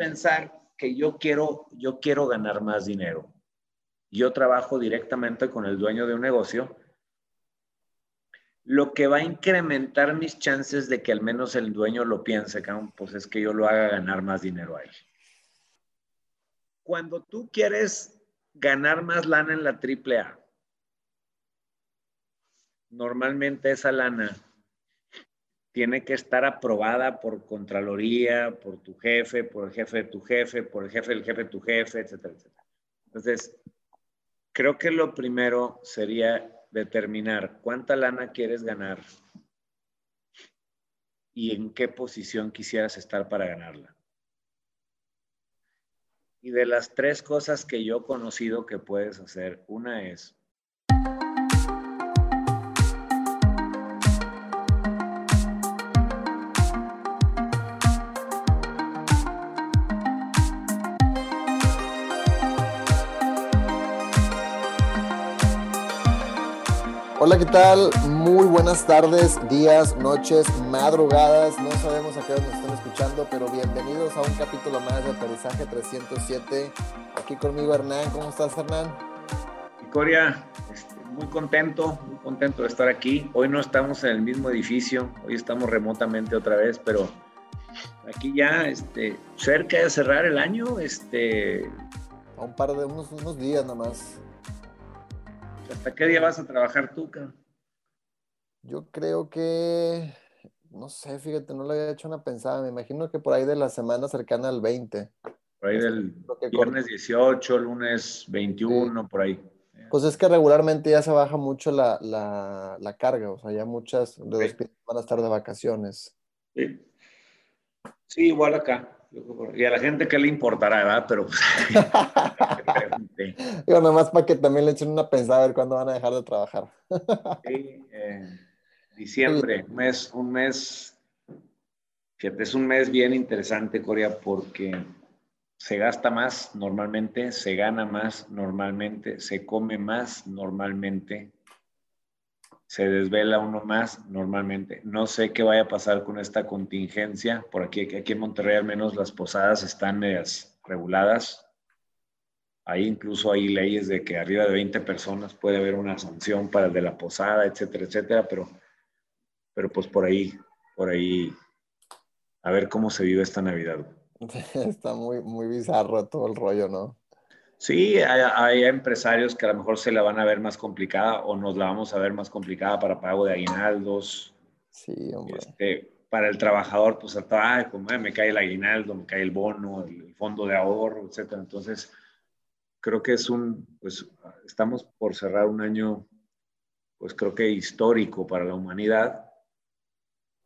pensar que yo quiero, yo quiero ganar más dinero. Yo trabajo directamente con el dueño de un negocio, lo que va a incrementar mis chances de que al menos el dueño lo piense, pues es que yo lo haga ganar más dinero ahí. Cuando tú quieres ganar más lana en la AAA, normalmente esa lana tiene que estar aprobada por Contraloría, por tu jefe, por el jefe de tu jefe, por el jefe del jefe de tu jefe, etcétera, etcétera. Entonces, creo que lo primero sería determinar cuánta lana quieres ganar y en qué posición quisieras estar para ganarla. Y de las tres cosas que yo he conocido que puedes hacer, una es Hola, ¿qué tal? Muy buenas tardes, días, noches, madrugadas. No sabemos a qué hora nos están escuchando, pero bienvenidos a un capítulo más de Aterrizaje 307. Aquí conmigo Hernán. ¿Cómo estás, Hernán? Coria, este, muy contento, muy contento de estar aquí. Hoy no estamos en el mismo edificio, hoy estamos remotamente otra vez, pero aquí ya este, cerca de cerrar el año. Este... A un par de unos, unos días nomás. ¿Hasta qué día vas a trabajar tú, cabrón? Yo creo que, no sé, fíjate, no le había hecho una pensada. Me imagino que por ahí de la semana cercana al 20. Por ahí del viernes 18, lunes 21, por ahí. Pues es que regularmente ya se baja mucho la, la, carga, o sea, ya muchas de los van a estar de vacaciones. Sí. sí, igual acá. Y a la gente que le importará, ¿verdad? Pero pues, Digo, nomás para que también le echen una pensada a ver cuándo van a dejar de trabajar. sí, eh, diciembre, un mes, un mes, fíjate, es un mes bien interesante, Corea, porque se gasta más normalmente, se gana más normalmente, se come más normalmente, se desvela uno más normalmente. No sé qué vaya a pasar con esta contingencia. Por aquí, aquí en Monterrey al menos las posadas están reguladas. Ahí incluso hay leyes de que arriba de 20 personas puede haber una sanción para el de la posada, etcétera, etcétera, pero, pero pues por ahí, por ahí, a ver cómo se vive esta Navidad. Está muy, muy bizarro todo el rollo, ¿no? Sí, hay, empresarios que a lo mejor se la van a ver más complicada o nos la vamos a ver más complicada para pago de aguinaldos. Sí, hombre. Este, para el trabajador, pues, ay, como, me cae el aguinaldo, me cae el bono, el fondo de ahorro, etcétera. Entonces, creo que es un, pues, estamos por cerrar un año, pues, creo que histórico para la humanidad.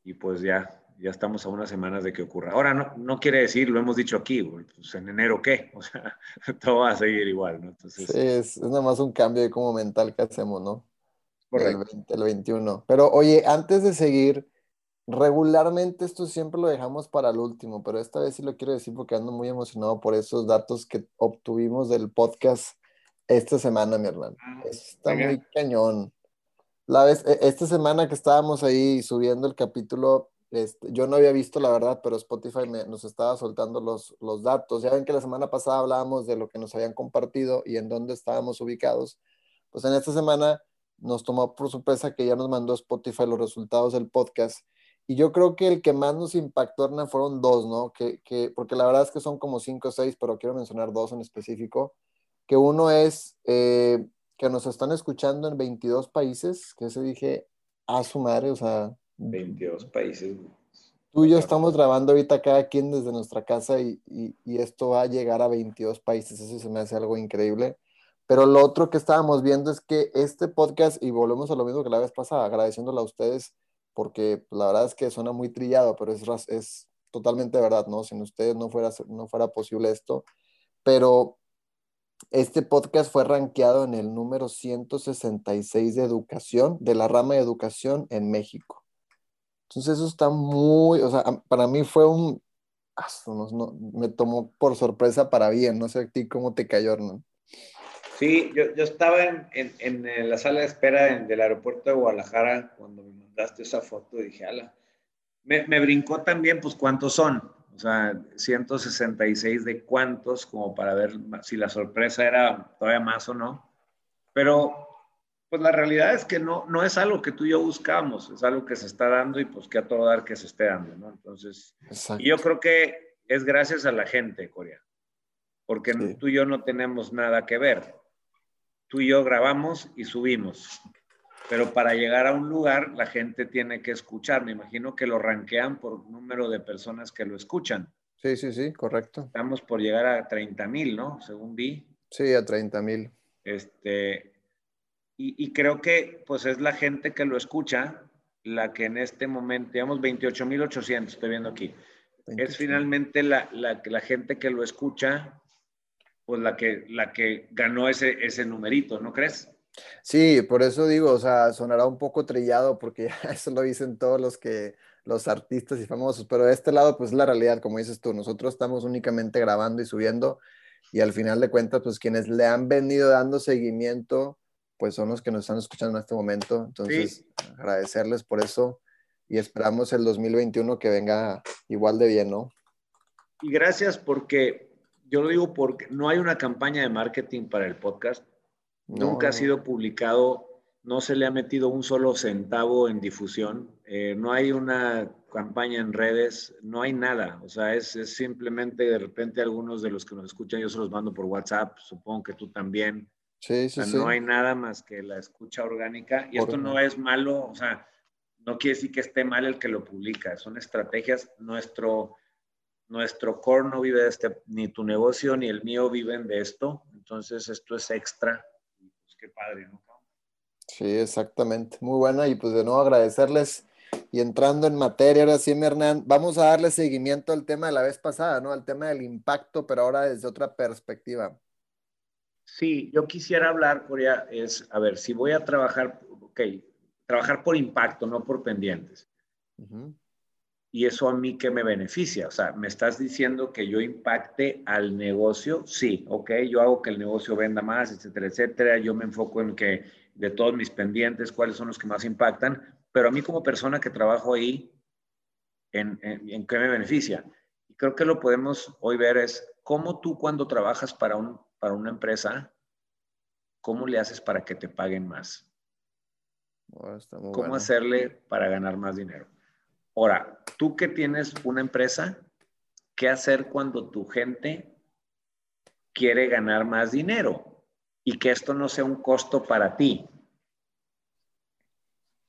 Y pues ya, ya estamos a unas semanas de que ocurra. Ahora, no, no quiere decir, lo hemos dicho aquí, pues en enero qué, o sea, todo va a seguir igual, ¿no? Entonces, sí, es, es nada más un cambio de como mental que hacemos, ¿no? El, 20, el 21. Pero oye, antes de seguir, regularmente esto siempre lo dejamos para el último, pero esta vez sí lo quiero decir porque ando muy emocionado por esos datos que obtuvimos del podcast esta semana, mi hermano. Ah, Está muy cañón. La vez, e, esta semana que estábamos ahí subiendo el capítulo, este, yo no había visto la verdad, pero Spotify nos estaba soltando los, los datos. Ya ven que la semana pasada hablábamos de lo que nos habían compartido y en dónde estábamos ubicados. Pues en esta semana nos tomó por sorpresa que ya nos mandó Spotify los resultados del podcast. Y yo creo que el que más nos impactó, Hernán, fueron dos, ¿no? Que, que, porque la verdad es que son como cinco o seis, pero quiero mencionar dos en específico. Que uno es eh, que nos están escuchando en 22 países, que se dije, a su madre, o sea, 22 países. Tú y yo estamos grabando ahorita cada quien desde nuestra casa y, y, esto va a llegar a 22 países. Eso se me hace algo increíble. Pero lo otro que estábamos viendo es que este podcast, y volvemos a lo mismo que la vez pasada, agradeciéndole a ustedes, porque la verdad es que suena muy trillado, pero es, es totalmente verdad, ¿no? Sin ustedes no fuera, no fuera posible esto. Pero este podcast fue rankeado en el número 166 de educación, de la rama de educación en México. Entonces eso está muy, o sea, para mí fue un, me tomó por sorpresa para bien, no sé a ti cómo te cayó, ¿no? Sí, yo, yo estaba en, en, en, la sala de espera del aeropuerto de Guadalajara cuando me mandaste esa foto y dije, ala, me, me, brincó también, pues, cuántos son. O sea, 166 de cuántos, como para ver si la sorpresa era todavía más o no. Pero, pues la realidad es que no, no es algo que tú y yo buscamos, es algo que se está dando y pues que a todo dar que se esté dando, ¿no? Entonces, y yo creo que es gracias a la gente, Corea, porque tú y yo no tenemos nada que ver. Tú y yo grabamos y subimos pero para llegar a un lugar la gente tiene que escuchar. Me imagino que lo ranquean por número de personas que lo escuchan. Sí, sí, sí, correcto. Estamos por llegar a 30 mil, ¿no? Según vi. Sí, a 30 mil. Este, y, creo que pues es la gente que lo escucha la que en este momento, digamos 28 mil 800, estoy viendo aquí. Es finalmente la, la, la, gente que lo escucha, pues la que, la que ganó ese, ese numerito, ¿no crees? Sí, por eso digo, o sea, sonará un poco trillado porque eso lo dicen todos los que los artistas y famosos, pero de este lado pues es la realidad, como dices tú, nosotros estamos únicamente grabando y subiendo y al final de cuentas pues quienes le han venido dando seguimiento pues son los que nos están escuchando en este momento, entonces agradecerles por eso y esperamos el 2021 que venga igual de bien, ¿no? Y gracias porque yo lo digo porque no hay una campaña de marketing para el podcast Nunca ha sido publicado, no se le ha metido un solo centavo en difusión, eh, no hay una campaña en redes, no hay nada. O sea, es, simplemente de repente algunos de los que nos escuchan, yo se los mando por WhatsApp, supongo que tú también. Sí, sí, No hay nada más que la escucha orgánica. Y esto no es malo, o sea, no quiere decir que esté mal el que lo publica, son estrategias. Nuestro, nuestro core no vive de este, ni tu negocio ni el mío viven de esto. Entonces, esto es extra padre, ¿no? Sí, exactamente. Muy buena. Y pues de nuevo agradecerles. Y entrando en materia, ahora sí, Hernán, vamos a darle seguimiento al tema de la vez pasada, ¿no? Al tema del impacto, pero ahora desde otra perspectiva. Sí, yo quisiera hablar, Corea, es, a ver, si voy a trabajar, ok, trabajar por impacto, no por pendientes y eso a mí que me beneficia. O sea, me estás diciendo que yo impacte al negocio, sí, ok, yo hago que el negocio venda más, etcétera, etcétera. Yo me enfoco en que de todos mis pendientes, cuáles son los que más impactan, pero a mí como persona que trabajo ahí, ¿en, en, qué me beneficia? Y creo que lo podemos hoy ver es cómo tú cuando trabajas para, un, para una empresa, ¿cómo le haces para que te paguen más? ¿Cómo hacerle para ganar más dinero? Ahora, tú que tienes una empresa, ¿qué hacer cuando tu gente quiere ganar más dinero y que esto no sea un costo para ti?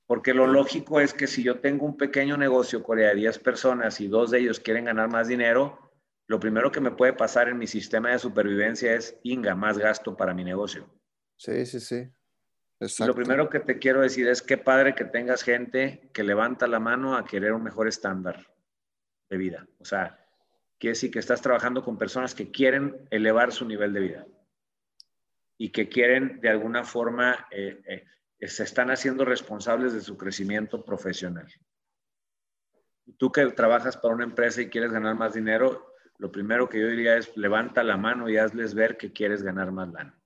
Porque lo lógico es que si yo tengo un pequeño negocio, Corea, de 10 personas y dos de ellos quieren ganar más dinero, lo primero que me puede pasar en mi sistema de supervivencia es, Inga, más gasto para mi negocio. Sí, sí, sí. Lo primero que te quiero decir es que padre que tengas gente que levanta la mano a querer un mejor estándar de vida. O sea, quiere decir que estás trabajando con personas que quieren elevar su nivel de vida y que quieren de alguna forma, eh, eh, se están haciendo responsables de su crecimiento profesional. Tú que trabajas para una empresa y quieres ganar más dinero, lo primero que yo diría es levanta la mano y hazles ver que quieres ganar más lana.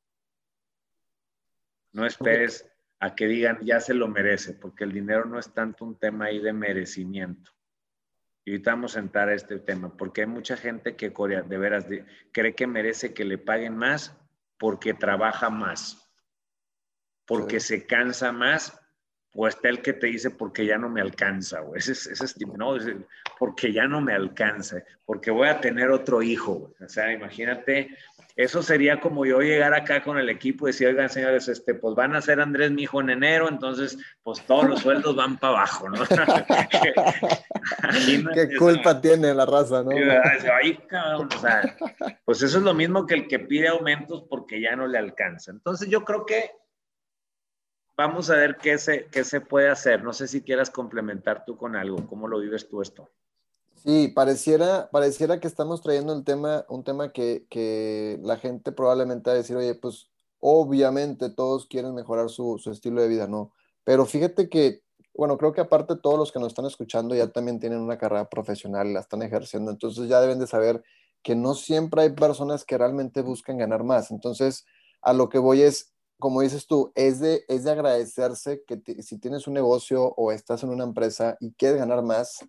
No esperes a que digan, ya se lo merece, porque el dinero no es tanto un tema ahí de merecimiento. Y ahorita vamos a entrar a este tema, porque hay mucha gente que Corea, de veras cree que merece que le paguen más porque trabaja más, porque se cansa más, o está el que te dice porque ya no me alcanza, o ese, ese es, no, porque ya no me alcanza, porque voy a tener otro hijo. O sea, imagínate eso sería como yo llegar acá con el equipo y decir, oigan, señores, este, pues van a ser Andrés mi hijo en enero, entonces, pues todos los sueldos van para abajo, ¿no? ¿Qué culpa tiene la raza, no? pues eso es lo mismo que el que pide aumentos porque ya no le alcanza. Entonces, yo creo que vamos a ver qué se, qué se puede hacer. No sé si quieras complementar tú con algo. ¿Cómo lo vives tú esto? Sí, pareciera, pareciera que estamos trayendo el tema, un tema que, que la gente probablemente va a decir, oye, pues obviamente todos quieren mejorar su, su, estilo de vida, ¿no? Pero fíjate que, bueno, creo que aparte todos los que nos están escuchando ya también tienen una carrera profesional, la están ejerciendo, entonces ya deben de saber que no siempre hay personas que realmente buscan ganar más. Entonces, a lo que voy es, como dices tú, es de, es de agradecerse que si tienes un negocio o estás en una empresa y quieres ganar más,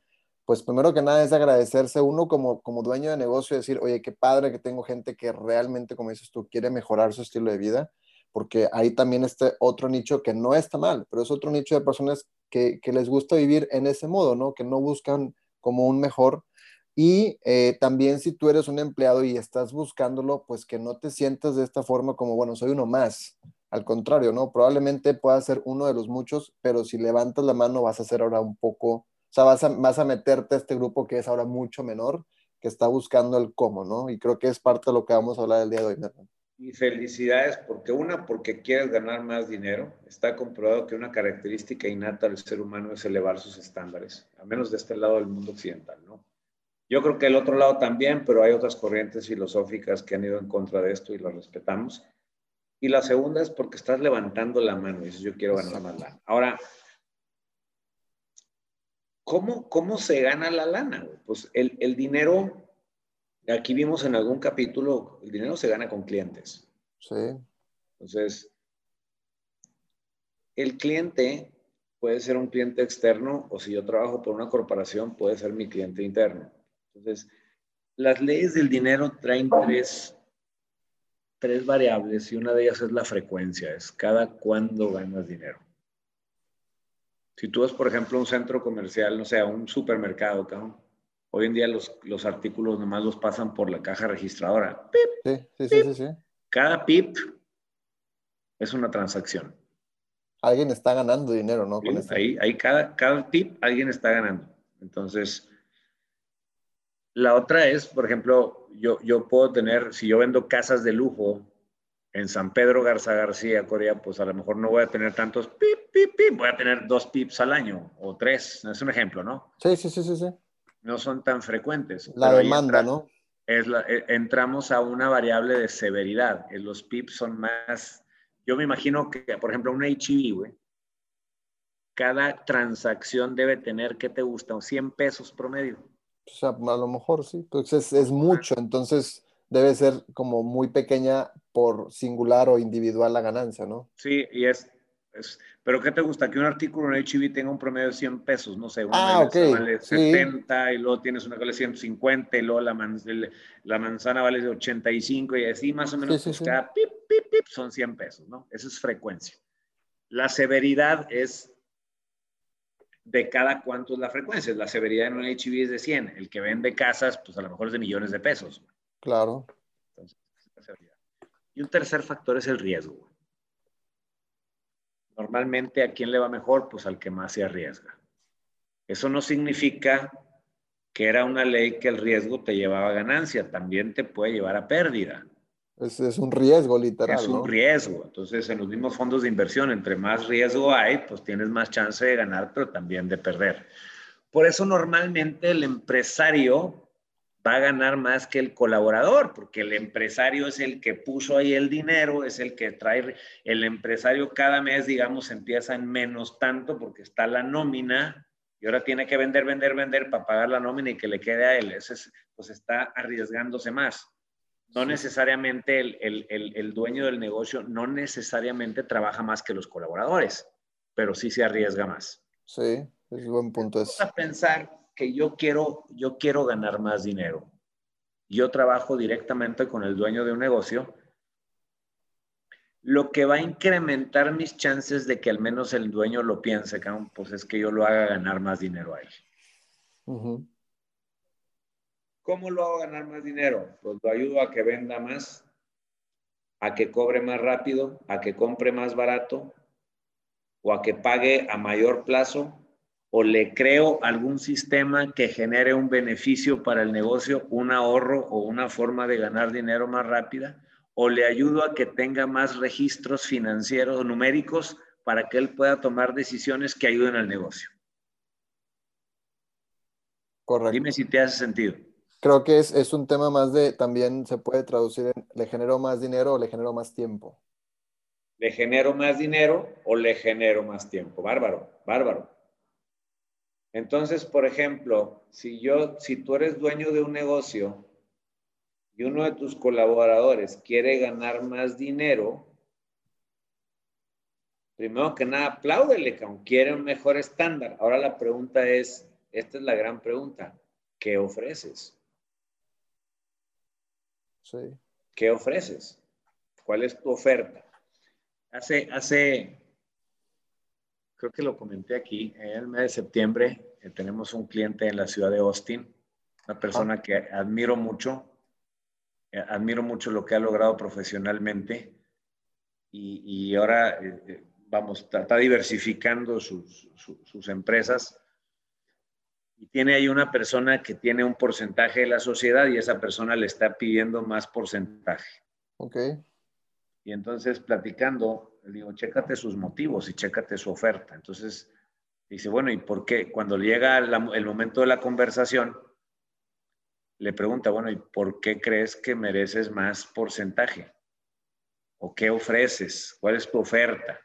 pues primero que nada es agradecerse uno como, como dueño de negocio, decir, oye, qué padre que tengo gente que realmente, como dices tú, quiere mejorar su estilo de vida, porque ahí también este otro nicho que no está mal, pero es otro nicho de personas que, que les gusta vivir en ese modo, ¿no? Que no buscan como un mejor. Y eh, también si tú eres un empleado y estás buscándolo, pues que no te sientas de esta forma como, bueno, soy uno más. Al contrario, ¿no? Probablemente pueda ser uno de los muchos, pero si levantas la mano vas a ser ahora un poco o sea, vas a, vas a meterte a este grupo que es ahora mucho menor, que está buscando el cómo, ¿no? Y creo que es parte de lo que vamos a hablar el día de hoy, Y felicidades, porque una, porque quieres ganar más dinero. Está comprobado que una característica innata del ser humano es elevar sus estándares, al menos de este lado del mundo occidental, ¿no? Yo creo que el otro lado también, pero hay otras corrientes filosóficas que han ido en contra de esto y lo respetamos. Y la segunda es porque estás levantando la mano y dices, yo quiero ganar más lana. Ahora, ¿Cómo, ¿Cómo se gana la lana? Pues el, el dinero, aquí vimos en algún capítulo, el dinero se gana con clientes. Sí. Entonces, el cliente puede ser un cliente externo o si yo trabajo por una corporación, puede ser mi cliente interno. Entonces, las leyes del dinero traen tres, tres variables y una de ellas es la frecuencia, es cada cuándo ganas dinero. Si tú vas, por ejemplo, a un centro comercial, no sé, a un supermercado, cabrón, hoy en día los, los artículos nomás los pasan por la caja registradora. sí, sí, sí, sí, Cada pip es una transacción. Alguien está ganando dinero, ¿no? ahí, ahí cada, cada pip alguien está ganando. Entonces, la otra es, por ejemplo, yo, yo puedo tener, si yo vendo casas de lujo en San Pedro Garza García, Corea, pues a lo mejor no voy a tener tantos pip, pip, pip, voy a tener dos pips al año o tres, es un ejemplo, ¿no? Sí, sí, sí, sí. sí. No son tan frecuentes. La demanda, ¿no? Es la, e, entramos a una variable de severidad. Los pips son más, yo me imagino que, por ejemplo, un HIV, güey, cada transacción debe tener, ¿qué te gusta? 100 pesos promedio. O sea, a lo mejor sí, pues es, es mucho, entonces debe ser como muy pequeña por singular o individual la ganancia, ¿no? Sí, y es, pero ¿qué te gusta? Que un artículo en HB tenga un promedio de 100 pesos, no sé, una ah, vale 70 y luego tienes una que vale 150 y luego la, la manzana vale 85 y así más o menos pues cada pip, pip, pip son 100 pesos, ¿no? Eso es frecuencia. La severidad es de cada cuánto es la frecuencia. La severidad en un HB es de 100. El que vende casas, pues a lo mejor es de millones de pesos. Claro. y un tercer factor es el riesgo. Normalmente, ¿a quién le va mejor? Pues al que más se arriesga. Eso no significa que era una ley que el riesgo te llevaba a ganancia, también te puede llevar a pérdida. Es, es un riesgo, literal. Es un riesgo. Entonces, en los mismos fondos de inversión, entre más riesgo hay, pues tienes más chance de ganar, pero también de perder. Por eso, normalmente el empresario va a ganar más que el colaborador, porque el empresario es el que puso ahí el dinero, es el que trae, el empresario cada mes, digamos, empieza en menos tanto porque está la nómina y ahora tiene que vender, vender, vender para pagar la nómina y que le quede a él. Ese es, pues está arriesgándose más. No necesariamente el, el, el, el dueño del negocio, no necesariamente trabaja más que los colaboradores, pero sí se arriesga más. Sí, es un buen punto. Vamos a pensar que yo quiero, yo quiero ganar más dinero. Yo trabajo directamente con el dueño de un negocio, lo que va a incrementar mis chances de que al menos el dueño lo piense, pues es que yo lo haga ganar más dinero a él. ¿Cómo lo hago ganar más dinero? Pues lo ayudo a que venda más, a que cobre más rápido, a que compre más barato o a que pague a mayor plazo o le creo algún sistema que genere un beneficio para el negocio, un ahorro o una forma de ganar dinero más rápida, o le ayudo a que tenga más registros financieros o numéricos para que él pueda tomar decisiones que ayuden al negocio. Correcto. Dime si te hace sentido. Creo que es, es un tema más de, también se puede traducir en, le genero más dinero o le genero más tiempo. Le genero más dinero o le genero más tiempo. Bárbaro, bárbaro. Entonces, por ejemplo, si yo, si tú eres dueño de un negocio y uno de tus colaboradores quiere ganar más dinero, primero que nada, apláudele, que quiere un mejor estándar. Ahora la pregunta es, esta es la gran pregunta. ¿Qué ofreces? Sí. ¿Qué ofreces? ¿Cuál es tu oferta? Hace, hace, creo que lo comenté aquí, en el mes de septiembre eh, tenemos un cliente en la ciudad de Austin, una persona que admiro mucho, eh, admiro mucho lo que ha logrado profesionalmente y, y ahora, eh, vamos, está, diversificando sus, sus empresas y tiene ahí una persona que tiene un porcentaje de la sociedad y esa persona le está pidiendo más porcentaje. Ok. Y entonces platicando, le digo, chécate sus motivos y chécate su oferta. Entonces dice, bueno, ¿y por qué? Cuando llega el momento de la conversación, le pregunta, bueno, ¿y por qué crees que mereces más porcentaje? ¿O qué ofreces? ¿Cuál es tu oferta?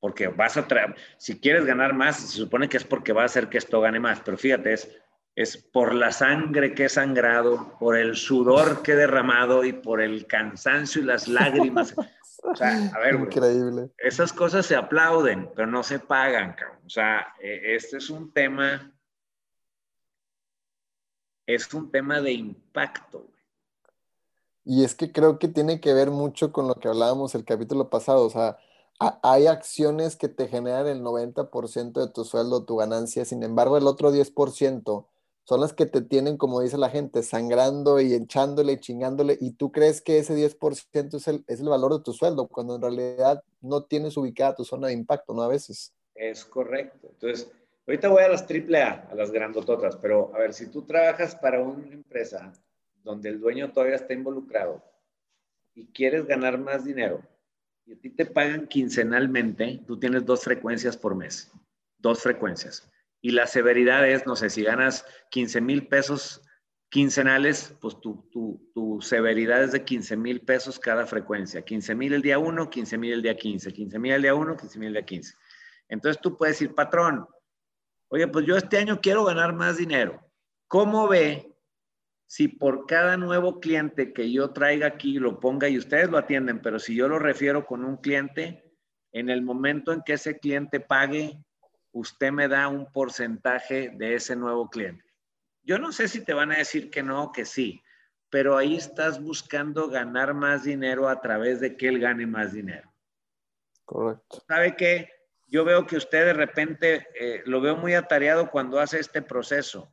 Porque vas a traer, si quieres ganar más, se supone que es porque va a hacer que esto gane más, pero fíjate, es, es por la sangre que he sangrado, por el sudor que he derramado y por el cansancio y las lágrimas. O sea, a ver, Increíble. esas cosas se aplauden, pero no se pagan, cabrón. O sea, e, este es un tema, es un tema de impacto. Y es que creo que tiene que ver mucho con lo que hablábamos el capítulo pasado, o sea, hay acciones que te generan el 90% de tu sueldo, tu ganancia, sin embargo el otro 10% son las que te tienen, como dice la gente, sangrando y echándole y chingándole, y tú crees que ese 10% es el, es el valor de tu sueldo, cuando en realidad no tienes ubicada tu zona de impacto, ¿no? A veces. Es correcto. Entonces, ahorita voy a las triple A, a las grandototas, pero a ver, si tú trabajas para una empresa donde el dueño todavía está involucrado y quieres ganar más dinero, y a ti te pagan quincenalmente, tú tienes dos frecuencias por mes, dos frecuencias. Y la severidad es, no sé, si ganas 15 mil pesos quincenales, pues tu, tu, tu, severidad es de 15 mil pesos cada frecuencia. 15 mil el día 1, 15 mil el día 15, 15 mil el día 1, 15 mil el día 15. Entonces tú puedes decir, patrón, oye, pues yo este año quiero ganar más dinero. ¿Cómo ve si por cada nuevo cliente que yo traiga aquí lo ponga y ustedes lo atienden, pero si yo lo refiero con un cliente, en el momento en que ese cliente pague, usted me da un porcentaje de ese nuevo cliente. Yo no sé si te van a decir que no o que sí, pero ahí estás buscando ganar más dinero a través de que él gane más dinero. Correcto. ¿Sabe qué? Yo veo que usted de repente eh, lo veo muy atareado cuando hace este proceso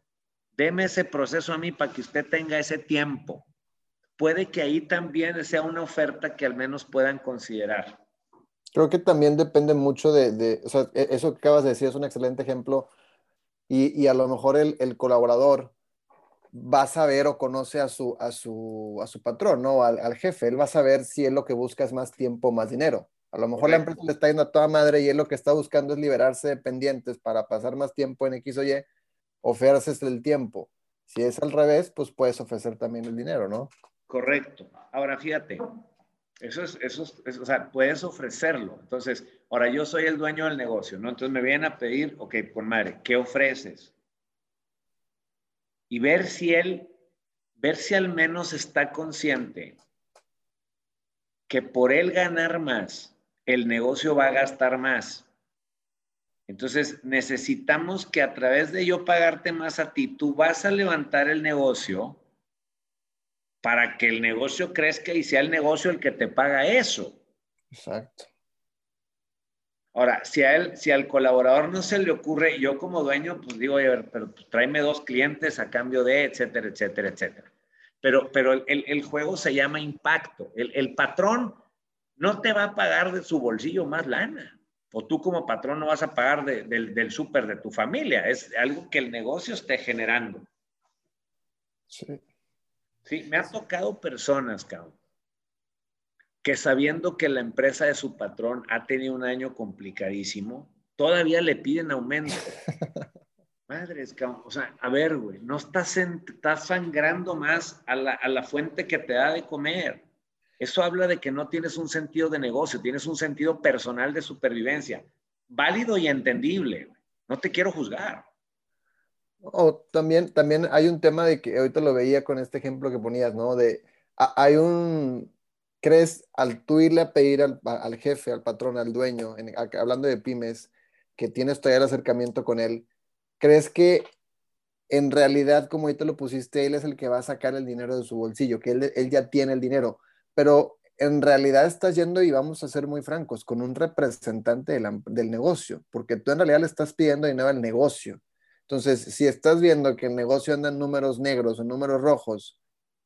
Deme ese proceso a mí para que usted tenga ese tiempo. Puede que ahí también sea una oferta que al menos puedan considerar. Creo que también depende mucho de, o sea, e, eso que acabas de decir es un excelente ejemplo y, a lo mejor el, colaborador va a saber o conoce a su, a su, a su patrón, ¿no? Al, al, jefe, él va a saber si él lo que busca es más tiempo, más dinero. A lo mejor la empresa le está yendo a toda madre y él lo que está buscando es liberarse de pendientes para pasar más tiempo en X o Y ofreces el tiempo. Si es al revés, pues puedes ofrecer también el dinero, ¿no? Correcto. Ahora fíjate, eso es, eso es, o sea, puedes ofrecerlo. Entonces, ahora yo soy el dueño del negocio, ¿no? Entonces me vienen a pedir, ok, por madre, ¿qué ofreces? Y ver si él, ver si al menos está consciente que por él ganar más, el negocio va a gastar más. Entonces, necesitamos que a través de yo pagarte más a ti, tú vas a levantar el negocio para que el negocio crezca y sea el negocio el que te paga eso. Exacto. Ahora, si a él, si al colaborador no se le ocurre, yo como dueño, pues digo, oye, pero pues, tráeme dos clientes a cambio de, etcétera, etcétera, etcétera. Pero, pero el, el juego se llama impacto. El, el patrón no te va a pagar de su bolsillo más lana o tú como patrón no vas a pagar del súper de tu familia, es algo que el negocio esté generando. Sí. Sí, me ha tocado personas, cabrón, que sabiendo que la empresa de su patrón ha tenido un año complicadísimo, todavía le piden aumento. Madres, cabrón, o sea, a ver, güey, no estás, estás sangrando más a la, a la fuente que te da de comer. Eso habla de que no tienes un sentido de negocio, tienes un sentido personal de supervivencia. Válido y entendible. No te quiero juzgar. O también, también hay un tema de que ahorita lo veía con este ejemplo que ponías, ¿no? De hay un, ¿crees al tú irle a pedir al, jefe, al patrón, al dueño, hablando de pymes, que tienes todavía el acercamiento con él, ¿crees que en realidad, como ahorita lo pusiste, él es el que va a sacar el dinero de su bolsillo, que él, él ya tiene el dinero, pero en realidad estás yendo, y vamos a ser muy francos, con un representante del negocio, porque tú en realidad le estás pidiendo dinero al negocio. Entonces, si estás viendo que el negocio anda en números negros o números rojos,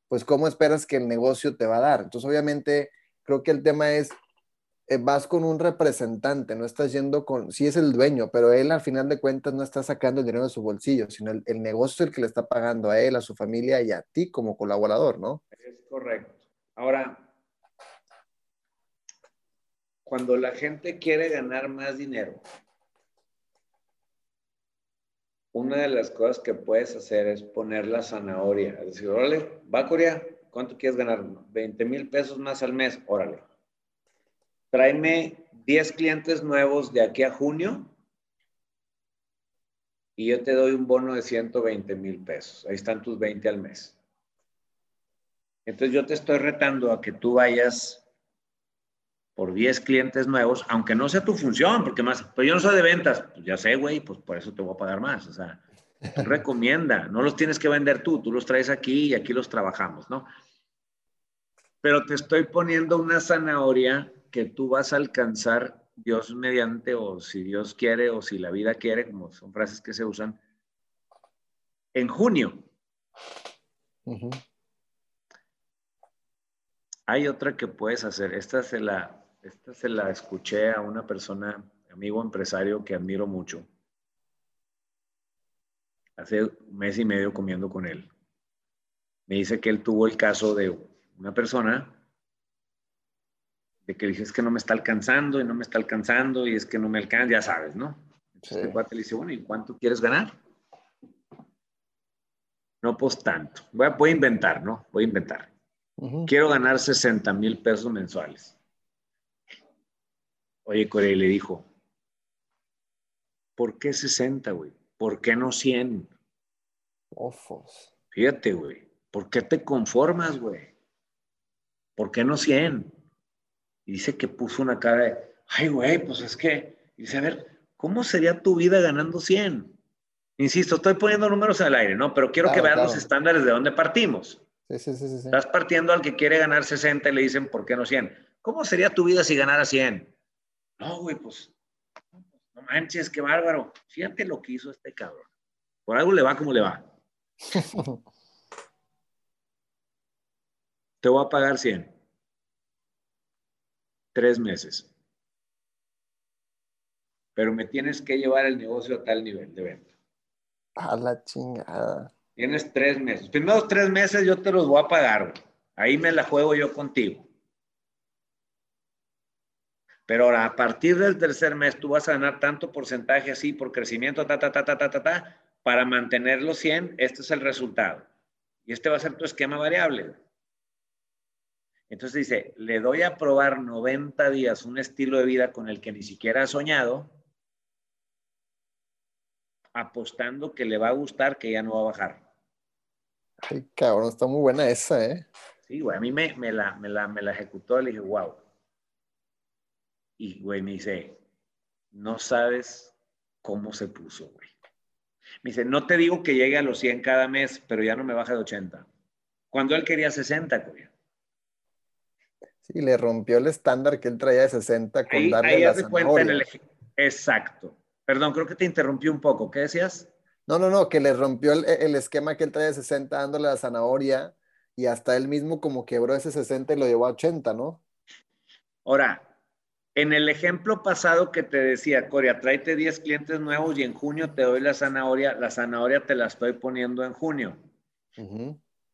pues ¿cómo esperas que el negocio te va a dar? Entonces, obviamente, creo que el tema es, eh, vas con un representante, no estás yendo con, sí es el dueño, pero él al final de cuentas no está sacando el dinero de su bolsillo, sino el, el negocio el que le está pagando a él, a su familia y a ti como colaborador, ¿no? Es correcto. Ahora, cuando la gente quiere ganar más dinero, una de las cosas que puedes hacer es poner la zanahoria. Es decir, órale, va Corea, ¿cuánto quieres ganar? 20 mil pesos más al mes, órale. Tráeme 10 clientes nuevos de aquí a junio y yo te doy un bono de 120 mil pesos. Ahí están tus 20 al mes. Entonces yo te estoy retando a que tú vayas por 10 clientes nuevos, aunque no sea tu función, porque más, pues yo no soy de ventas, pues ya sé, güey, pues por eso te voy a pagar más, o sea, recomienda, no los tienes que vender tú, tú los traes aquí y aquí los trabajamos, ¿no? Pero te estoy poniendo una zanahoria que tú vas a alcanzar Dios mediante, o si Dios quiere, o si la vida quiere, como son frases que se usan, en junio. Hay otra que puedes hacer, esta se la, esta se la escuché a una persona, amigo empresario que admiro mucho. Hace un mes y medio comiendo con él. Me dice que él tuvo el caso de una persona de que dice es que no me está alcanzando y no me está alcanzando y es que no me alcanza, ya sabes, ¿no? Entonces el cuate le dice, bueno, ¿y cuánto quieres ganar? No, pues tanto. Voy a, voy a inventar, ¿no? Voy a inventar. Quiero ganar 60 mil pesos mensuales. Oye, Corey le dijo, ¿por qué 60, güey? ¿Por qué no 100? Ofos. Fíjate, güey. ¿Por qué te conformas, güey? ¿Por qué no 100? Y dice que puso una cara de, ay, güey, pues es que, dice, a ver, ¿cómo sería tu vida ganando 100? Insisto, estoy poniendo números al aire, ¿no? Pero quiero que veas los estándares de dónde partimos. Sí, sí, sí, sí, Estás partiendo al que quiere ganar 60 y le dicen, ¿por qué no 100? ¿Cómo sería tu vida si ganara 100? No, güey, pues, no manches, qué bárbaro. Fíjate lo que hizo este cabrón. Por algo le va como le va. Te voy a pagar 100. Tres meses. Pero me tienes que llevar el negocio a tal nivel de venta. A la chingada. Tienes tres meses. Primeros tres meses yo te los voy a pagar. Ahí me la juego yo contigo. Pero ahora, a partir del tercer mes, tú vas a ganar tanto porcentaje así por crecimiento, ta, ta, ta, ta, ta, ta, ta, para mantener los 100, este es el resultado. Y este va a ser tu esquema variable. Entonces dice, le doy a probar 90 días un estilo de vida con el que ni siquiera ha soñado, apostando que le va a gustar, que ya no va a bajar. Ay, cabrón, está muy buena esa, ¿eh? Sí, güey, a mí me, me, la, me, la, me la ejecutó, le dije, wow. Y, güey, me dice, no sabes cómo se puso, güey. Me dice, no te digo que llegue a los 100 cada mes, pero ya no me baja de 80. Cuando él quería 60, güey. Sí, le rompió el estándar que él traía de 60 con darle ahí la hace cuenta en el... Exacto. Perdón, creo que te interrumpí un poco. ¿Qué decías? No, no, no, que le rompió el, el esquema que él traía de 60 dándole la zanahoria y hasta él mismo como quebró ese 60 y lo llevó a 80, ¿no? Ahora, en el ejemplo pasado que te decía, Coria, tráete 10 clientes nuevos y en junio te doy la zanahoria, la zanahoria te la estoy poniendo en junio.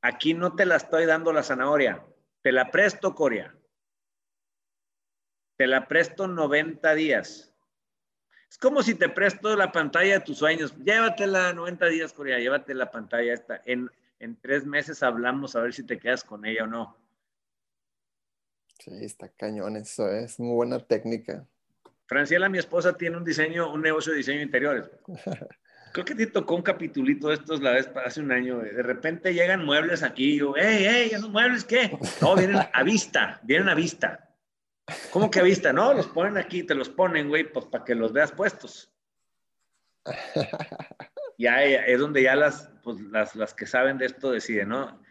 Aquí no te la estoy dando la zanahoria, te la presto, Coria. Te la presto 90 días. Es como si te presto la pantalla de tus sueños. Llévatela 90 días, Coria, llévate la pantalla esta. En, en tres meses hablamos a ver si te quedas con ella o no. Sí, está cañón eso, ¿eh? es muy buena técnica. Franciela, mi esposa, tiene un diseño, un negocio de diseño de interiores. Creo que te tocó un capitulito de estos la vez hace un año. De repente llegan muebles aquí y yo, ¡ey, ey! ¿Esos muebles qué? No, vienen a vista, vienen a vista. ¿Cómo que vista? No, los ponen aquí, te los ponen, güey, pues para que los veas puestos. ya es donde ya las, pues, las, las que saben de esto deciden, ¿no?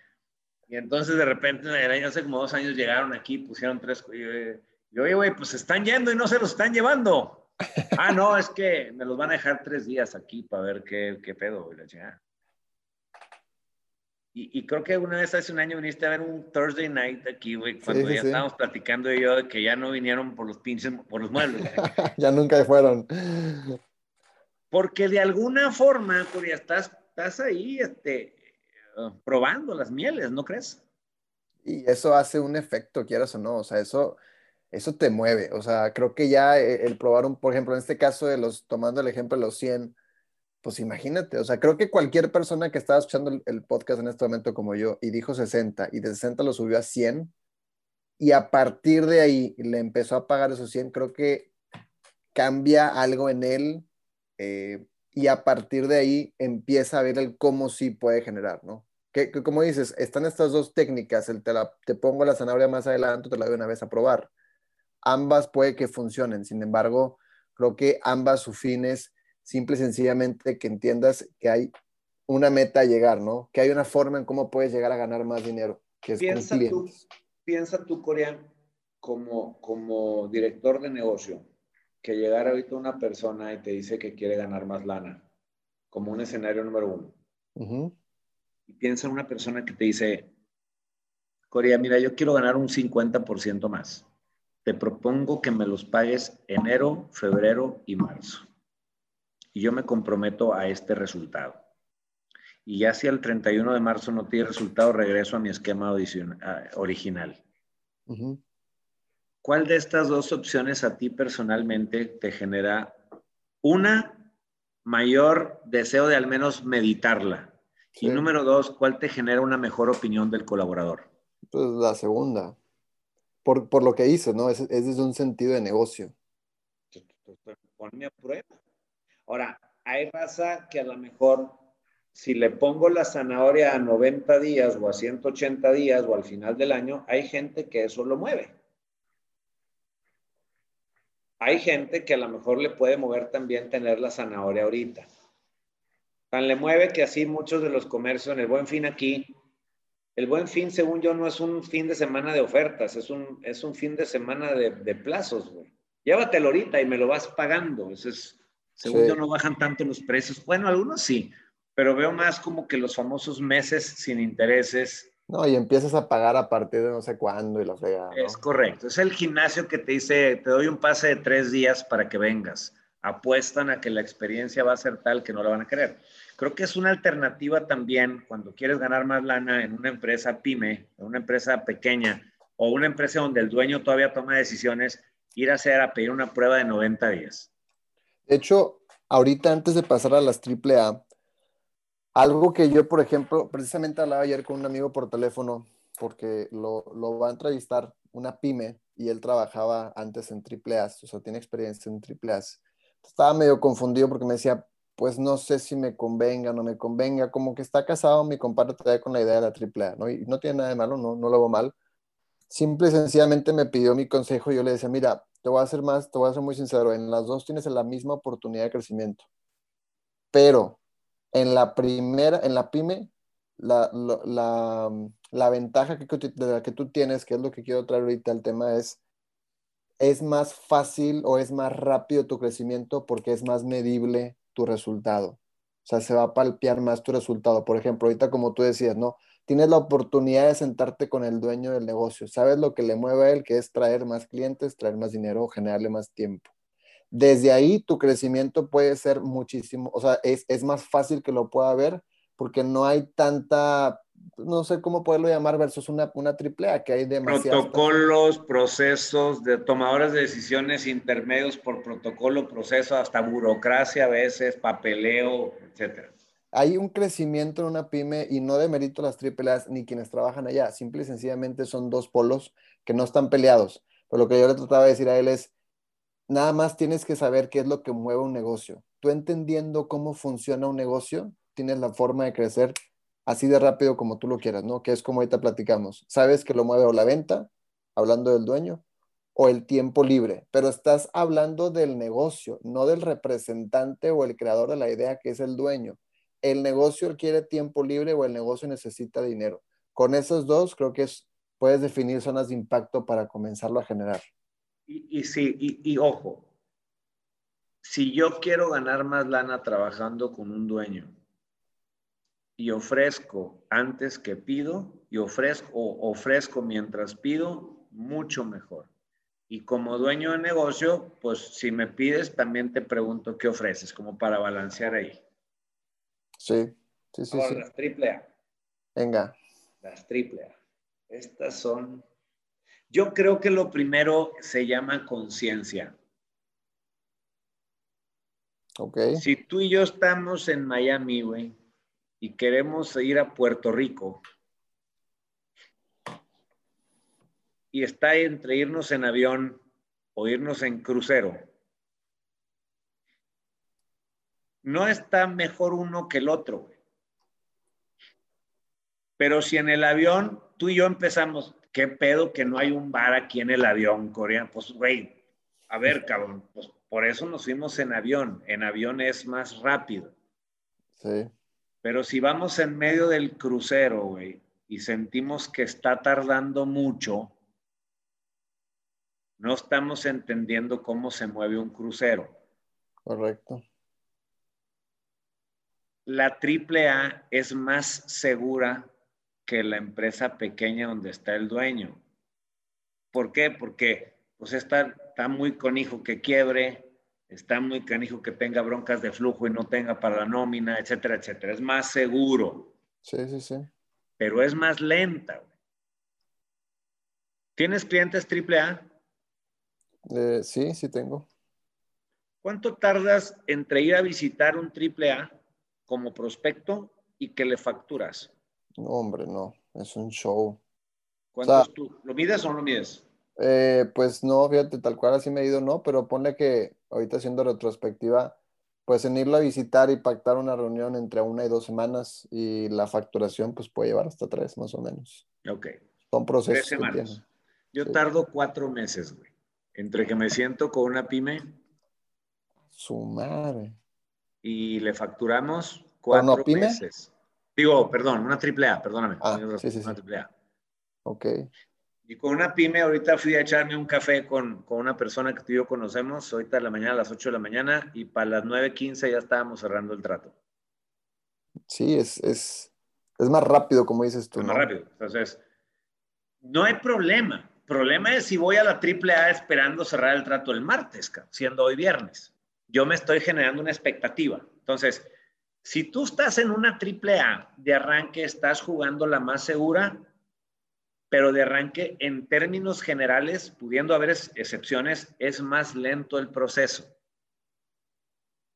Y entonces de repente, en el año, hace como dos años llegaron aquí, pusieron tres, y oye, güey, pues están yendo y no se los están llevando. ah, no, es que me los van a dejar tres días aquí para ver qué, qué pedo, güey, la chingada. Y, creo que una vez hace un año viniste a ver un Thursday night aquí, güey, cuando ya estábamos platicando yo de que ya no vinieron por los pinches, por los muebles. ya nunca fueron. Porque de alguna forma, Corea, estás, estás ahí este, probando las mieles, ¿no crees? Y eso hace un efecto, quieras o no, o sea, eso, eso te mueve, o sea, creo que ya eh, el probar, un, por ejemplo, en este caso de los, tomando el ejemplo de los 100, pues imagínate, o sea, creo que cualquier persona que estaba escuchando el, podcast en este momento como yo y dijo 60 y de 60 lo subió a 100 y a partir de ahí le empezó a pagar esos 100, creo que cambia algo en él eh, y a partir de ahí empieza a ver el cómo sí puede generar, ¿no? Que, como dices, están estas dos técnicas, el te, la, te pongo la zanahoria más adelante, te la doy una vez a probar. Ambas puede que funcionen, sin embargo, creo que ambas su fines simple y sencillamente que entiendas que hay una meta a llegar, ¿no? Que hay una forma en cómo puedes llegar a ganar más dinero, que es piensa Tú, piensa tú, Corean, como, como director de negocio, que llegara ahorita una persona y te dice que quiere ganar más lana, como un escenario número uno. Y piensa en una persona que te dice, Corea, mira, yo quiero ganar un 50% más. Te propongo que me los pagues enero, febrero y marzo y yo me comprometo a este resultado. Y ya si el 31 de marzo no tiene resultado, regreso a mi esquema original. ¿Cuál de estas dos opciones a ti personalmente te genera una mayor deseo de al menos meditarla? Y número dos, ¿cuál te genera una mejor opinión del colaborador? Pues la segunda. Por, por lo que dices, ¿no? Es, es desde un sentido de negocio. Ponme a prueba. Ahora, hay raza que a lo mejor si le pongo la zanahoria a 90 días o a 180 días o al final del año, hay gente que eso lo mueve. Hay gente que a lo mejor le puede mover también tener la zanahoria ahorita. Tan le mueve que así muchos de los comercios en el buen fin aquí, el buen fin, según yo, no es un fin de semana de ofertas, es un, es un fin de semana de, de plazos, güey. Llévatelo ahorita y me lo vas pagando. Eso es, según yo, no bajan tanto los precios. Bueno, algunos sí, pero veo más como que los famosos meses sin intereses. No, y empiezas a pagar a partir de no sé cuándo y la fregada. Es correcto. Es el gimnasio que te dice, te doy un pase de tres días para que vengas. Apuestan a que la experiencia va a ser tal que no la van a querer. Creo que es una alternativa también cuando quieres ganar más lana en una empresa pyme, en una empresa pequeña o una empresa donde el dueño todavía toma decisiones, ir a hacer a pedir una prueba de 90 días. De hecho, ahorita antes de pasar a las AAA, algo que yo, por ejemplo, precisamente hablaba ayer con un amigo por teléfono, porque lo, va a entrevistar una pyme y él trabajaba antes en AAA, o sea, tiene experiencia en AAA. Estaba medio confundido porque me decía, pues no sé si me convenga, no me convenga, como que está casado mi compadre todavía con la idea de la AAA, ¿no? Y no tiene nada de malo, no, no lo hago mal. Simple y sencillamente me pidió mi consejo y yo le decía, mira, te voy a hacer más, te voy a ser muy sincero, en las dos tienes la misma oportunidad de crecimiento, pero en la primera, en la pyme, la, la, la, ventaja que, de que tú tienes, que es lo que quiero traer ahorita al tema, es, es más fácil o es más rápido tu crecimiento porque es más medible tu resultado. O sea, se va a palpear más tu resultado. Por ejemplo, ahorita como tú decías, ¿no? Tienes la oportunidad de sentarte con el dueño del negocio. Sabes lo que le mueve a él, que es traer más clientes, traer más dinero, generarle más tiempo. Desde ahí tu crecimiento puede ser muchísimo, o sea, es, más fácil que lo pueda ver porque no hay tanta, no sé cómo poderlo llamar versus una, una triple A, que hay demasiados. Protocolos, procesos de tomadores de decisiones intermedios por protocolo, proceso, hasta burocracia a veces, papeleo, etcétera hay un crecimiento en una pyme y no de mérito las AAA ni quienes trabajan allá, simple y sencillamente son dos polos que no están peleados. Pero lo que yo le trataba de decir a él es, nada más tienes que saber qué es lo que mueve un negocio. Tú entendiendo cómo funciona un negocio, tienes la forma de crecer así de rápido como tú lo quieras, ¿no? Que es como ahorita platicamos. Sabes que lo mueve o la venta, hablando del dueño, o el tiempo libre, pero estás hablando del negocio, no del representante o el creador de la idea que es el dueño el negocio quiere tiempo libre o el negocio necesita dinero. Con esos dos, creo que es, puedes definir zonas de impacto para comenzarlo a generar. Y, sí, y, ojo, si yo quiero ganar más lana trabajando con un dueño y ofrezco antes que pido y ofrezco, ofrezco mientras pido, mucho mejor. Y como dueño de negocio, pues si me pides, también te pregunto qué ofreces, como para balancear ahí. Sí, sí, sí. Las triple A. Venga. Las triple A. Estas son. Yo creo que lo primero se llama conciencia. Ok. Si tú y yo estamos en Miami, güey, y queremos ir a Puerto Rico, y está entre irnos en avión o irnos en crucero, no está mejor uno que el otro. Pero si en el avión tú y yo empezamos, ¿qué pedo que no hay un bar aquí en el avión, Corea? Pues, güey, a ver, cabrón, pues por eso nos fuimos en avión. En avión es más rápido. Sí. Pero si vamos en medio del crucero, güey, y sentimos que está tardando mucho, no estamos entendiendo cómo se mueve un crucero. Correcto la AAA es más segura que la empresa pequeña donde está el dueño. ¿Por qué? Porque pues está, está muy conijo que quiebre, está muy canijo que tenga broncas de flujo y no tenga para la nómina, etcétera, etcétera. Es más seguro. Sí, sí, sí. Pero es más lenta. ¿Tienes clientes AAA? Eh, sí, sí tengo. ¿Cuánto tardas entre ir a visitar un AAA como prospecto y que le facturas? No, hombre, no, es un show. ¿Cuánto es tú? ¿Lo mides o no lo mides? Eh, pues no, fíjate, tal cual así me he ido, no, pero pone que ahorita haciendo retrospectiva, pues en irlo a visitar y pactar una reunión entre una y dos semanas y la facturación pues puede llevar hasta tres más o menos. Ok. Son procesos. Tres semanas. Yo tardo cuatro meses, güey. Entre que me siento con una pyme. Su madre y le facturamos cuatro meses. Digo, perdón, una triple A, perdóname. Ah, sí, sí, una triple A. Ok. Y con una pyme, ahorita fui a echarme un café con, con, una persona que tú y yo conocemos, ahorita de la mañana a las 8 de la mañana, y para las 9.15 ya estábamos cerrando el trato. Sí, es, es, es más rápido, como dices tú. Es más rápido. Entonces, no hay problema. Problema es si voy a la triple A esperando cerrar el trato el martes, siendo hoy viernes yo me estoy generando una expectativa. Entonces, si tú estás en una triple A de arranque, estás jugando la más segura, pero de arranque, en términos generales, pudiendo haber excepciones, es más lento el proceso.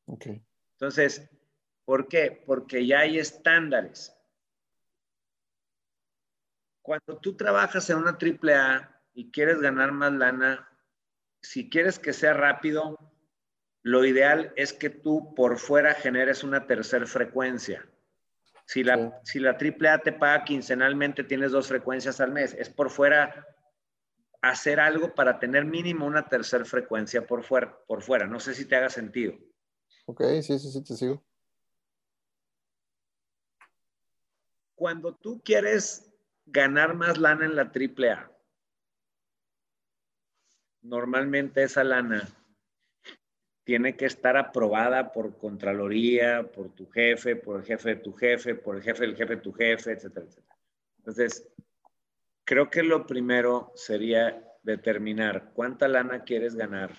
Ok. Entonces, ¿por qué? Porque ya hay estándares. Cuando tú trabajas en una triple A y quieres ganar más lana, si quieres que sea rápido, lo ideal es que tú por fuera generes una tercera frecuencia. Si la, si la AAA te paga quincenalmente, tienes dos frecuencias al mes. Es por fuera hacer algo para tener mínimo una tercera frecuencia por fuera, por fuera. No sé si te haga sentido. Ok, sí, sí, sí, te sigo. Cuando tú quieres ganar más lana en la AAA, normalmente esa lana tiene que estar aprobada por Contraloría, por tu jefe, por el jefe de tu jefe, por el jefe del jefe de tu jefe, etcétera, etcétera. Entonces, creo que lo primero sería determinar cuánta lana quieres ganar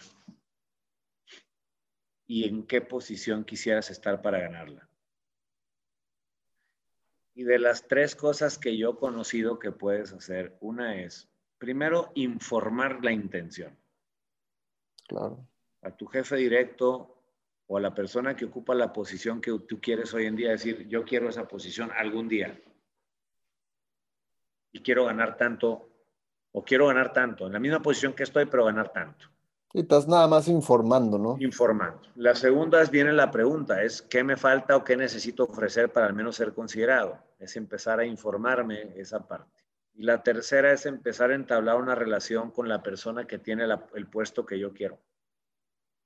y en qué posición quisieras estar para ganarla. Y de las tres cosas que yo he conocido que puedes hacer, una es, primero, informar la intención. Claro a tu jefe directo o a la persona que ocupa la posición que tú quieres hoy en día, decir, yo quiero esa posición algún día. Y quiero ganar tanto, o quiero ganar tanto, en la misma posición que estoy, pero ganar tanto. Y estás nada más informando, ¿no? Informando. La segunda es, viene la pregunta, es qué me falta o qué necesito ofrecer para al menos ser considerado. Es empezar a informarme esa parte. Y la tercera es empezar a entablar una relación con la persona que tiene el puesto que yo quiero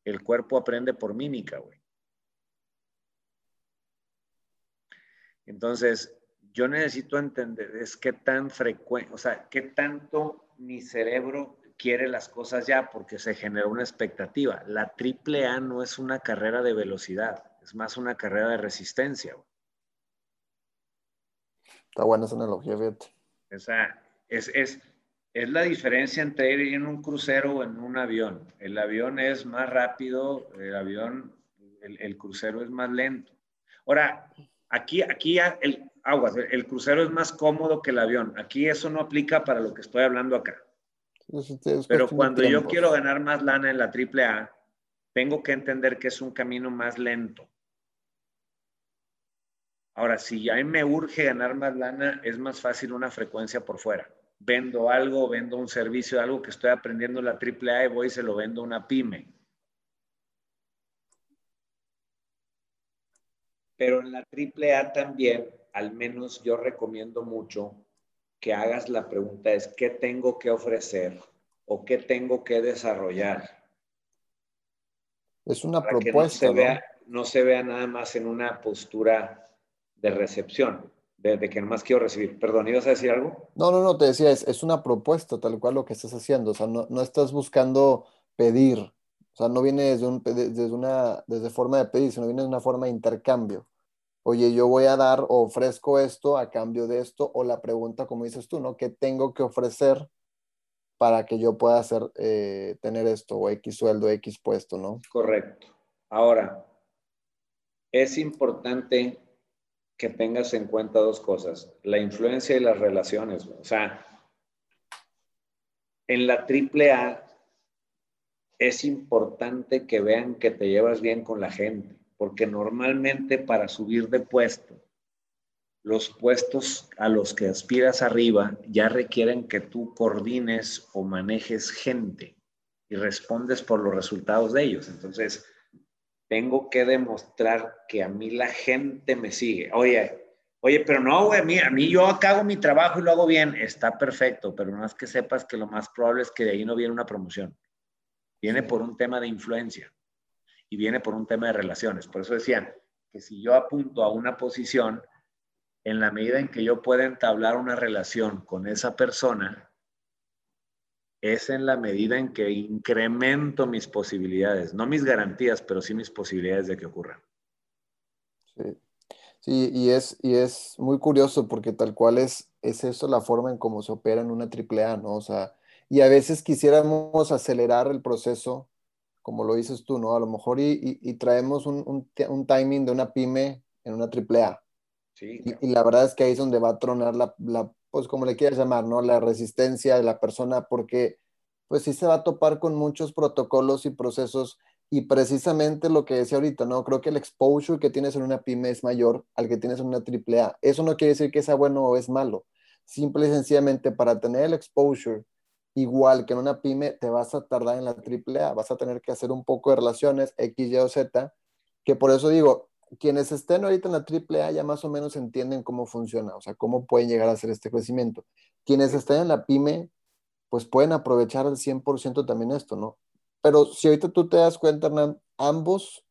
el cuerpo aprende por mímica, güey. Entonces, yo necesito entender es qué tan frecuente, o sea, qué tanto mi cerebro quiere las cosas ya porque se generó una expectativa. La triple A no es una carrera de velocidad, es más una carrera de resistencia. Está buena esa analogía, fíjate. O sea, es, es, es la diferencia entre ir en un crucero o en un avión. El avión es más rápido, el avión, el, el crucero es más lento. Ahora, aquí, aquí el, aguas, el crucero es más cómodo que el avión. Aquí eso no aplica para lo que estoy hablando acá. Pero cuando yo quiero ganar más lana en la AAA, tengo que entender que es un camino más lento. Ahora, si a mí me urge ganar más lana, es más fácil una frecuencia por fuera. Vendo algo, vendo un servicio, algo que estoy aprendiendo en la AAA y voy y se lo vendo a una pyme. Pero en la AAA también, al menos yo recomiendo mucho que hagas la pregunta es, ¿qué tengo que ofrecer o qué tengo que desarrollar? Es una propuesta. no, se Vea, no se vea nada más en una postura de recepción, de, que nomás quiero recibir. Perdón, ¿ibas a decir algo? No, no, no, te decía, es, es una propuesta tal cual lo que estás haciendo. O sea, no, no estás buscando pedir. O sea, no viene desde, un, desde una desde forma de pedir, sino viene de una forma de intercambio oye, yo voy a dar o ofrezco esto a cambio de esto, o la pregunta, como dices tú, ¿no? ¿Qué tengo que ofrecer para que yo pueda hacer, eh, tener esto, o X sueldo, X puesto, ¿no? Correcto. Ahora, es importante que tengas en cuenta dos cosas, la influencia y las relaciones. O sea, en la AAA es importante que vean que te llevas bien con la gente porque normalmente para subir de puesto, los puestos a los que aspiras arriba ya requieren que tú coordines o manejes gente y respondes por los resultados de ellos. Entonces, tengo que demostrar que a mí la gente me sigue. Oye, oye, pero no, güey, a mí, a mí yo acá hago mi trabajo y lo hago bien. Está perfecto, pero no es que sepas que lo más probable es que de ahí no viene una promoción. Viene por un tema de influencia y viene por un tema de relaciones. Por eso decían que si yo apunto a una posición, en la medida en que yo pueda entablar una relación con esa persona, es en la medida en que incremento mis posibilidades, no mis garantías, pero sí mis posibilidades de que ocurran. Sí, sí y, es, y es muy curioso porque tal cual es, es eso la forma en cómo se opera en una AAA, ¿no? O sea, y a veces quisiéramos acelerar el proceso como lo dices tú, ¿no? A lo mejor y, traemos un, timing de una pyme en una triple A. Sí, y, la verdad es que ahí es donde va a tronar la, pues como le quieras llamar, ¿no? La resistencia de la persona, porque pues sí se va a topar con muchos protocolos y procesos y precisamente lo que decía ahorita, ¿no? Creo que el exposure que tienes en una pyme es mayor al que tienes en una triple A. Eso no quiere decir que sea bueno o es malo. Simple y sencillamente para tener el exposure igual que en una pyme, te vas a tardar en la AAA, vas a tener que hacer un poco de relaciones X, Y o Z, que por eso digo, quienes estén ahorita en la AAA ya más o menos entienden cómo funciona, o sea, cómo pueden llegar a hacer este crecimiento. Quienes estén en la pyme, pues pueden aprovechar al 100% también esto, ¿no? Pero si ahorita tú te das cuenta, Hernán, ambos,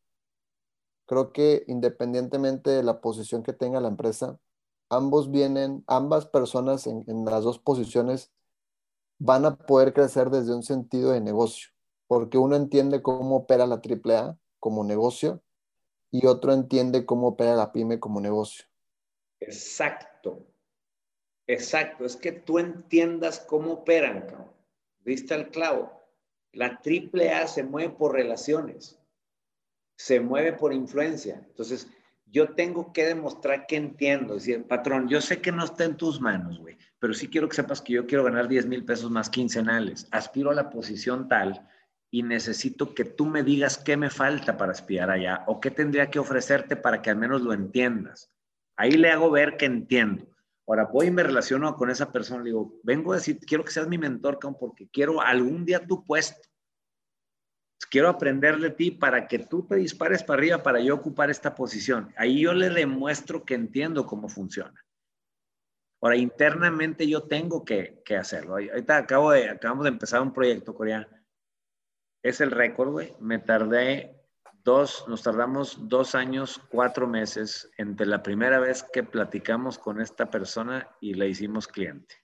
creo que independientemente de la posición que tenga la empresa, ambos vienen, ambas personas en, en las dos posiciones van a poder crecer desde un sentido de negocio, porque uno entiende cómo opera la AAA como negocio y otro entiende cómo opera la pyme como negocio. Exacto, exacto, es que tú entiendas cómo operan, cabrón. Viste al clavo. La AAA se mueve por relaciones, se mueve por influencia. Entonces, yo tengo que demostrar que entiendo. Es decir, patrón, yo sé que no está en tus manos, güey, pero sí quiero que sepas que yo quiero ganar 10 mil pesos más quincenales. Aspiro a la posición tal y necesito que tú me digas qué me falta para aspirar allá o qué tendría que ofrecerte para que al menos lo entiendas. Ahí le hago ver que entiendo. Ahora voy y me relaciono con esa persona, le digo, vengo a decir, quiero que seas mi mentor, porque quiero algún día tu puesto quiero aprender de ti para que tú te dispares para arriba para yo ocupar esta posición. Ahí yo le demuestro que entiendo cómo funciona. Ahora, internamente yo tengo que, que hacerlo. Ahorita acabo de, acabamos de empezar un proyecto coreano. Es el récord, güey. Me tardé dos, nos tardamos dos años, cuatro meses entre la primera vez que platicamos con esta persona y le hicimos cliente.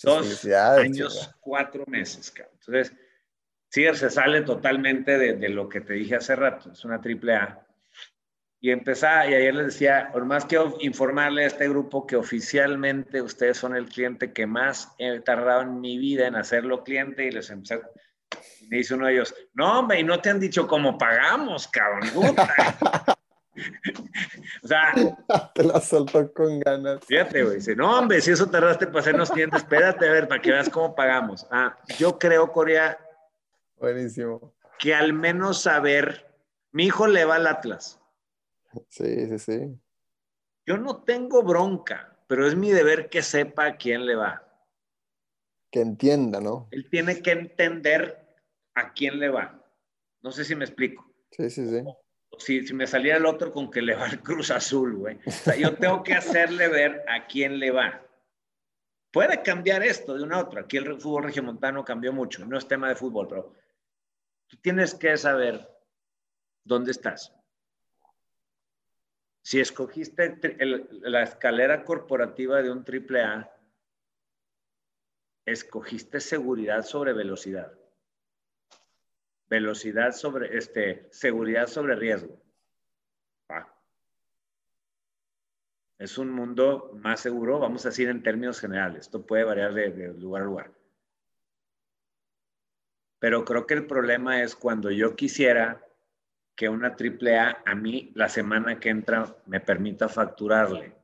Dos años, cuatro meses. Entonces, Cier se sale totalmente de, de, lo que te dije hace rato. Es una triple A. Y empezaba, y ayer les decía, por más que informarle a este grupo que oficialmente ustedes son el cliente que más he tardado en mi vida en hacerlo cliente, y les empecé, me dice uno de ellos, no, hombre, y no te han dicho cómo pagamos, cabrón. o sea, te la soltó con ganas. Fíjate, güey, dice, no, hombre, si eso tardaste para hacernos clientes, espérate a ver, para que veas cómo pagamos. Ah, yo creo, Corea. Buenísimo. Que al menos saber, mi hijo le va al Atlas Sí, sí, sí. Yo no tengo bronca, pero es mi deber que sepa a quién le va. Que entienda, ¿no? Él tiene que entender a quién le va. No sé si me explico. Sí, sí, sí. Si, si me saliera el otro con que le va el Cruz Azul, güey. O sea, yo tengo que hacerle ver a quién le va. Puede cambiar esto de una a otra. Aquí el fútbol regiomontano cambió mucho. No es tema de fútbol, pero tú tienes que saber dónde estás. Si escogiste la escalera corporativa de un triple A, escogiste seguridad sobre velocidad. Velocidad sobre, este, seguridad sobre riesgo. Es un mundo más seguro, vamos a decir en términos generales. Esto puede variar de lugar a lugar. Pero creo que el problema es cuando yo quisiera que una AAA a mí la semana que entra me permita facturarle.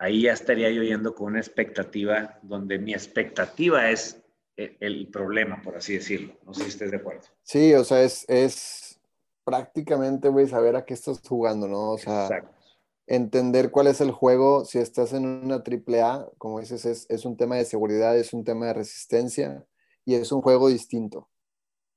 Ahí ya estaría yo yendo con una expectativa donde mi expectativa es e, el problema, por así decirlo. No sé si estés de acuerdo. Sí, o sea, es, es prácticamente, güey, saber a qué estás jugando, ¿no? O sea, entender cuál es el juego. Si estás en una AAA, como dices, es, es un tema de seguridad, es un tema de resistencia y es un juego distinto.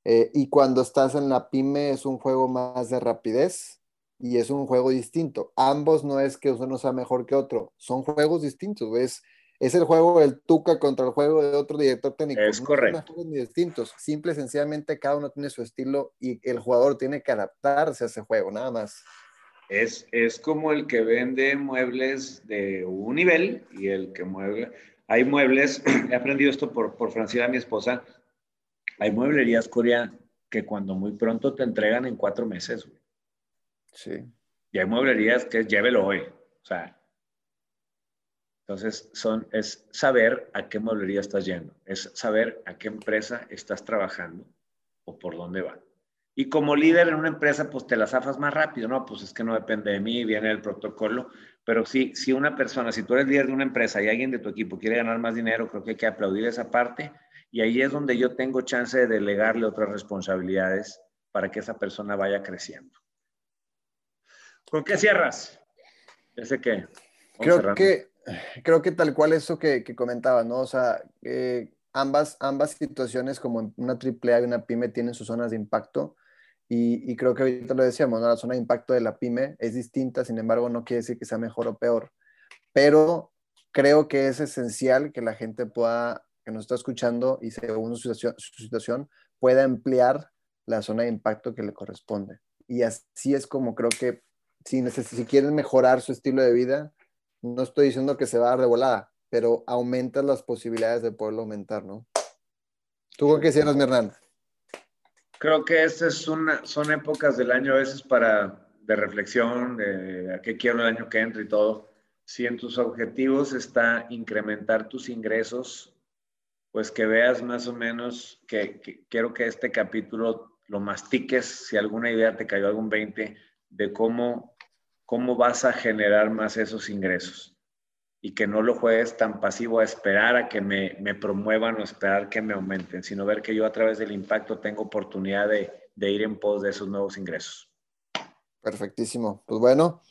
Eh, y cuando estás en la pyme es un juego más de rapidez y es un juego distinto. Ambos no es que uno sea mejor que otro, son juegos distintos. Es, es el juego del Tuca contra el juego de otro director técnico. Es correcto. Son distintos. Simple y sencillamente cada uno tiene su estilo y el jugador tiene que adaptarse a ese juego, nada más. Es, es como el que vende muebles de un nivel y el que mueve. Hay muebles, he aprendido esto por, por Francina, mi esposa, hay mueblerías, Corea, que cuando muy pronto te entregan en cuatro meses, Sí. Y hay mueblerías que es llévelo hoy. O sea, entonces son, es saber a qué mueblería estás yendo, es saber a qué empresa estás trabajando o por dónde va. Y como líder en una empresa, pues te la zafas más rápido, ¿no? Pues es que no depende de mí, viene el protocolo. Pero sí, si una persona, si tú eres líder de una empresa y alguien de tu equipo quiere ganar más dinero, creo que hay que aplaudir esa parte y ahí es donde yo tengo chance de delegarle otras responsabilidades para que esa persona vaya creciendo. ¿Con qué cierras? Ese que. Creo que, creo que tal cual eso que, que comentaba, ¿no? O sea, eh, ambas, ambas situaciones, como una AAA y una pyme, tienen sus zonas de impacto. Y, y, creo que ahorita lo decíamos, ¿no? La zona de impacto de la pyme es distinta, sin embargo, no quiere decir que sea mejor o peor. Pero creo que es esencial que la gente pueda que nos está escuchando y según su situación, pueda emplear la zona de impacto que le corresponde. Y así es como creo que si, si quieren mejorar su estilo de vida, no estoy diciendo que se va a dar de volada, pero aumentas las posibilidades de poderlo aumentar, ¿no? ¿Tú qué cierras, mi Hernán? Creo que estas son, son épocas del año a veces para, de reflexión, de a qué quiero el año que entra y todo. Si en tus objetivos está incrementar tus ingresos, pues que veas más o menos, que, quiero que este capítulo lo mastiques, si alguna idea te cayó algún 20, de cómo, cómo vas a generar más esos ingresos y que no lo juegues tan pasivo a esperar a que me, me promuevan o esperar que me aumenten, sino ver que yo a través del impacto tengo oportunidad de, ir en pos de esos nuevos ingresos. Perfectísimo. Pues bueno,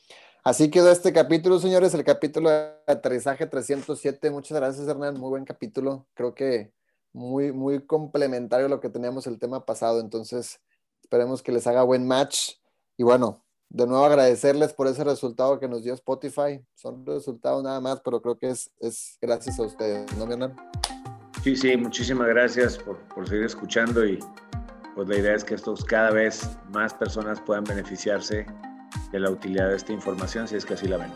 Así quedó este capítulo, señores, el capítulo de aterrizaje 307. Muchas gracias, Hernán. Muy buen capítulo. Creo que muy, muy complementario a lo que teníamos el tema pasado. Entonces, esperemos que les haga buen match. Y bueno, de nuevo agradecerles por ese resultado que nos dio Spotify. Son resultados nada más, pero creo que es, es gracias a ustedes, ¿no, Hernán? Sí, sí, muchísimas gracias por, por seguir escuchando y pues la idea es que estos cada vez más personas puedan beneficiarse de la utilidad de esta información si es que así la ven.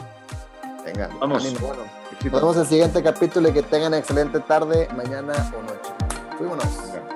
Venga, vamos. nos vemos en el siguiente capítulo y que tengan excelente tarde, mañana o noche. Fuímonos.